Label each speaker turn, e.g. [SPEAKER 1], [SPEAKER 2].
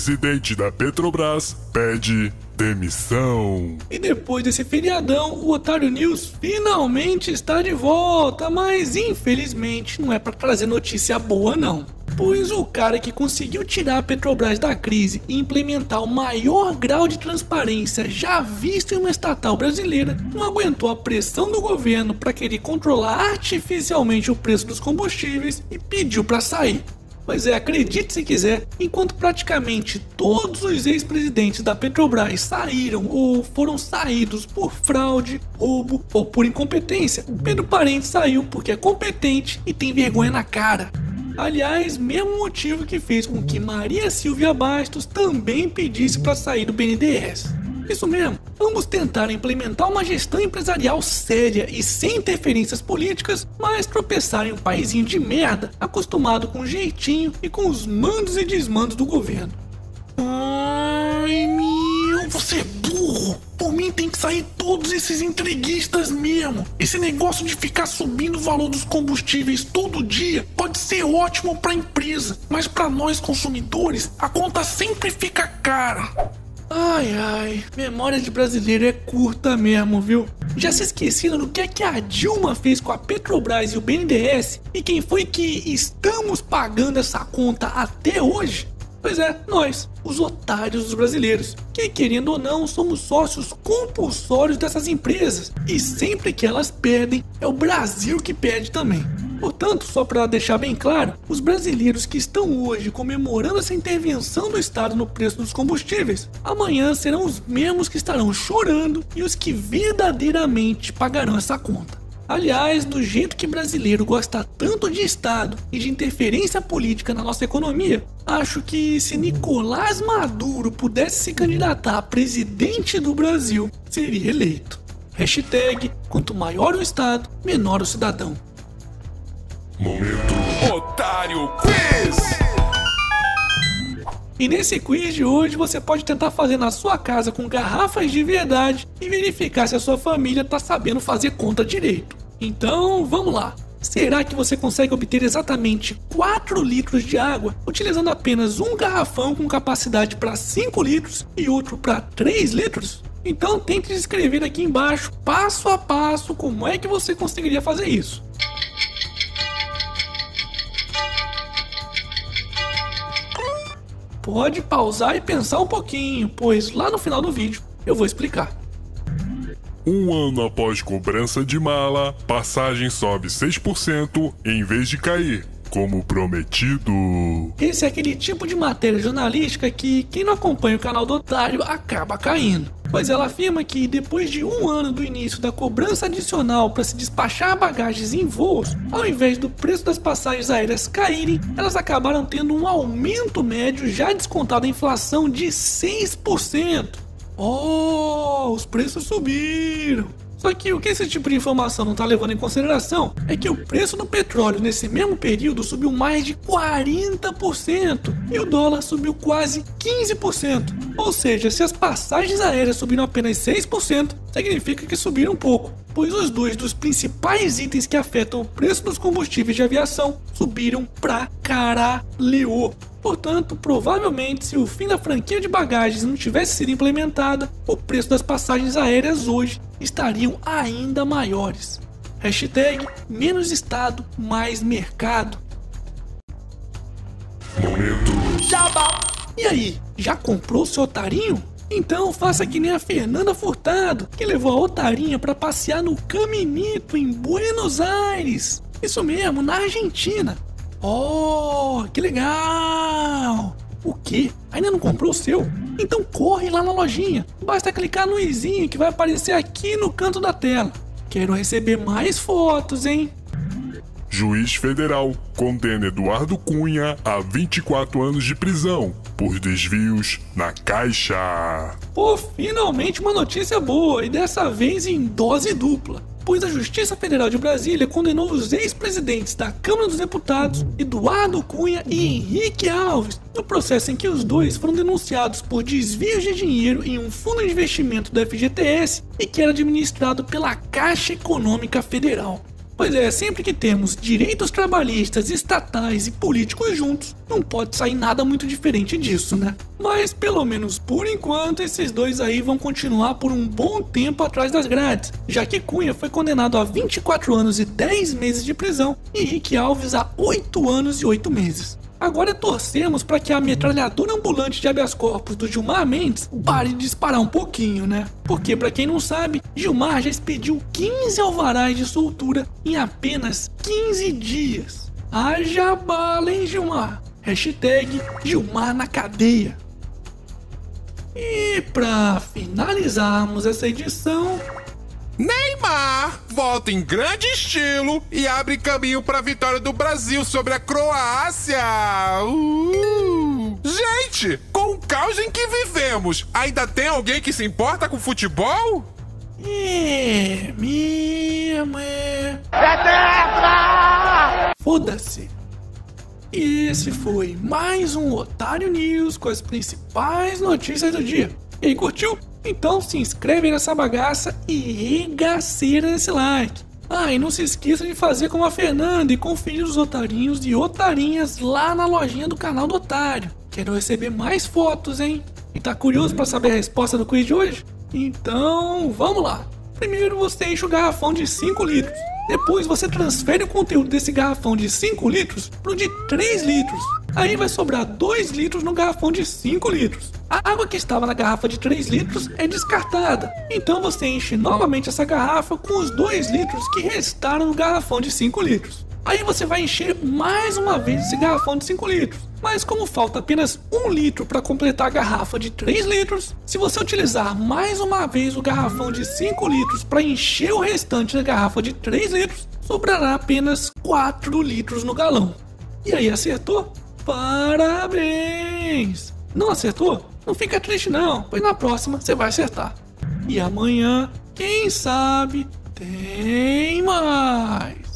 [SPEAKER 1] Presidente da Petrobras pede demissão.
[SPEAKER 2] E depois desse feriadão, o Otário News finalmente está de volta, mas infelizmente não é para trazer notícia boa não. Pois o cara que conseguiu tirar a Petrobras da crise e implementar o maior grau de transparência já visto em uma estatal brasileira não aguentou a pressão do governo para querer controlar artificialmente o preço dos combustíveis e pediu para sair. Pois é, acredite se quiser, enquanto praticamente todos os ex-presidentes da Petrobras saíram ou foram saídos por fraude, roubo ou por incompetência, Pedro Parente saiu porque é competente e tem vergonha na cara. Aliás, mesmo motivo que fez com que Maria Silvia Bastos também pedisse para sair do BNDES. Isso mesmo, ambos tentaram implementar uma gestão empresarial séria e sem interferências políticas, mas tropeçaram em um paizinho de merda, acostumado com jeitinho e com os mandos e desmandos do governo. Ai, meu, você é burro! Por mim tem que sair todos esses entreguistas mesmo. Esse negócio de ficar subindo o valor dos combustíveis todo dia pode ser ótimo para empresa, mas para nós consumidores a conta sempre fica cara. Ai ai, memória de brasileiro é curta mesmo, viu? Já se esqueceram do que é que a Dilma fez com a Petrobras e o BNDES? E quem foi que estamos pagando essa conta até hoje? Pois é, nós, os otários dos brasileiros, que querendo ou não somos sócios compulsórios dessas empresas. E sempre que elas perdem, é o Brasil que perde também. Portanto, só para deixar bem claro, os brasileiros que estão hoje comemorando essa intervenção do Estado no preço dos combustíveis, amanhã serão os mesmos que estarão chorando e os que verdadeiramente pagarão essa conta. Aliás, do jeito que brasileiro gosta tanto de Estado e de interferência política na nossa economia, acho que se Nicolás Maduro pudesse se candidatar a presidente do Brasil, seria eleito. Hashtag, quanto maior o Estado, menor o cidadão.
[SPEAKER 1] Momento Otário Quiz!
[SPEAKER 2] E nesse quiz de hoje você pode tentar fazer na sua casa com garrafas de verdade e verificar se a sua família está sabendo fazer conta direito. Então vamos lá! Será que você consegue obter exatamente 4 litros de água utilizando apenas um garrafão com capacidade para 5 litros e outro para 3 litros? Então tente escrever aqui embaixo, passo a passo, como é que você conseguiria fazer isso. Pode pausar e pensar um pouquinho, pois lá no final do vídeo eu vou explicar.
[SPEAKER 1] Um ano após cobrança de mala, passagem sobe 6% em vez de cair, como prometido.
[SPEAKER 2] Esse é aquele tipo de matéria jornalística que quem não acompanha o canal do Otário acaba caindo. Pois ela afirma que depois de um ano do início da cobrança adicional para se despachar bagagens em voos, ao invés do preço das passagens aéreas caírem, elas acabaram tendo um aumento médio já descontado a inflação de 6%. Oh, os preços subiram! Só que o que esse tipo de informação não está levando em consideração é que o preço do petróleo nesse mesmo período subiu mais de 40% e o dólar subiu quase 15%. Ou seja, se as passagens aéreas subiram apenas 6%, significa que subiram pouco, pois os dois dos principais itens que afetam o preço dos combustíveis de aviação subiram pra caralho. Portanto, provavelmente, se o fim da franquia de bagagens não tivesse sido implementada, o preço das passagens aéreas hoje estariam ainda maiores. Hashtag menos Estado, mais mercado.
[SPEAKER 1] Momento
[SPEAKER 2] Jabá. E aí, já comprou seu otarinho? Então faça que nem a Fernanda Furtado, que levou a otarinha para passear no Caminito em Buenos Aires. Isso mesmo, na Argentina. Oh, que legal! O que? Ainda não comprou o seu? Então corre lá na lojinha. Basta clicar no izinho que vai aparecer aqui no canto da tela. Quero receber mais fotos, hein?
[SPEAKER 1] Juiz federal condena Eduardo Cunha a 24 anos de prisão por desvios na Caixa.
[SPEAKER 2] Pô, finalmente uma notícia boa e dessa vez em dose dupla. Pois a Justiça Federal de Brasília condenou os ex-presidentes da Câmara dos Deputados, Eduardo Cunha e Henrique Alves, no processo em que os dois foram denunciados por desvios de dinheiro em um fundo de investimento do FGTS e que era administrado pela Caixa Econômica Federal. Pois é, sempre que temos direitos trabalhistas, estatais e políticos juntos, não pode sair nada muito diferente disso, né? Mas pelo menos por enquanto, esses dois aí vão continuar por um bom tempo atrás das grades, já que Cunha foi condenado a 24 anos e 10 meses de prisão e Rick Alves a 8 anos e 8 meses. Agora torcemos para que a metralhadora ambulante de habeas corpus do Gilmar Mendes pare de disparar um pouquinho, né? Porque, para quem não sabe, Gilmar já expediu 15 alvarás de soltura em apenas 15 dias. Haja bala, hein, Gilmar? Hashtag Gilmar na cadeia. E para finalizarmos essa edição,
[SPEAKER 3] Neymar volta em grande estilo e abre caminho para a vitória do Brasil sobre a Croácia. Uh! Gente, com o caos em que vivemos, ainda tem alguém que se importa com futebol?
[SPEAKER 2] É, mesmo é. É tetra! Foda-se. E esse foi mais um Otário News com as principais notícias do dia. E aí, curtiu? Então se inscreve nessa bagaça e regaceira esse like. Ah, e não se esqueça de fazer como a Fernanda e conferir os otarinhos e otarinhas lá na lojinha do canal do Otário. Quero receber mais fotos, hein? E tá curioso para saber a resposta do quiz de hoje? Então, vamos lá. Primeiro você enche o garrafão de 5 litros. Depois você transfere o conteúdo desse garrafão de 5 litros pro de 3 litros. Aí vai sobrar 2 litros no garrafão de 5 litros. A água que estava na garrafa de 3 litros é descartada. Então você enche novamente essa garrafa com os 2 litros que restaram no garrafão de 5 litros. Aí você vai encher mais uma vez esse garrafão de 5 litros. Mas como falta apenas 1 litro para completar a garrafa de 3 litros, se você utilizar mais uma vez o garrafão de 5 litros para encher o restante da garrafa de 3 litros, sobrará apenas 4 litros no galão. E aí, acertou? Parabéns! Não acertou? Não fica triste não, pois na próxima você vai acertar. E amanhã, quem sabe, tem mais.